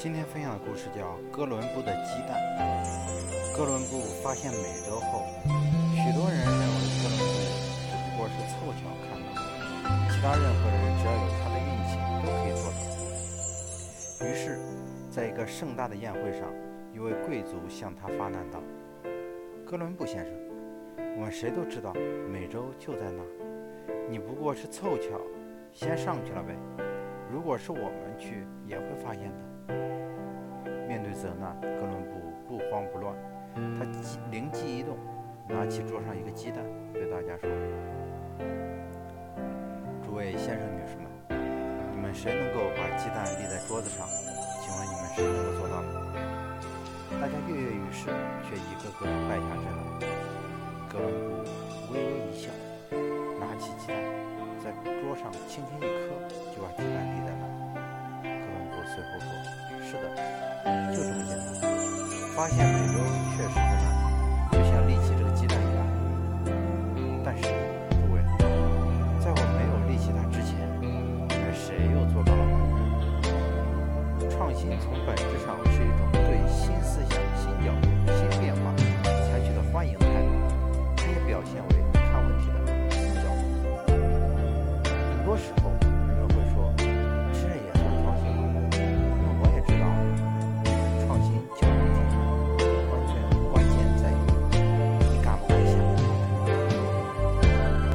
今天分享的故事叫《哥伦布的鸡蛋》。哥伦布发现美洲后，许多人认为哥伦布只不过是凑巧看到的，其他任何人只要有他的运气都可以做到。于是，在一个盛大的宴会上，一位贵族向他发难道：“哥伦布先生，我们谁都知道美洲就在那，你不过是凑巧先上去了呗。如果是我们去，也会发现的。”面对责难，哥伦布不慌不乱，他灵机一动，拿起桌上一个鸡蛋，对大家说：“诸位先生女士们，你们谁能够把鸡蛋立在桌子上？请问你们谁能够做到？”大家跃跃欲试，却一个个败下阵来。哥伦布微微一笑，拿起鸡蛋，在桌上轻轻一磕，就把鸡蛋立在发现美洲确实不难，就像力气这个鸡蛋一样。但是，诸位，在我没有力气它之前，谁又做到了？创新从本质上是一种。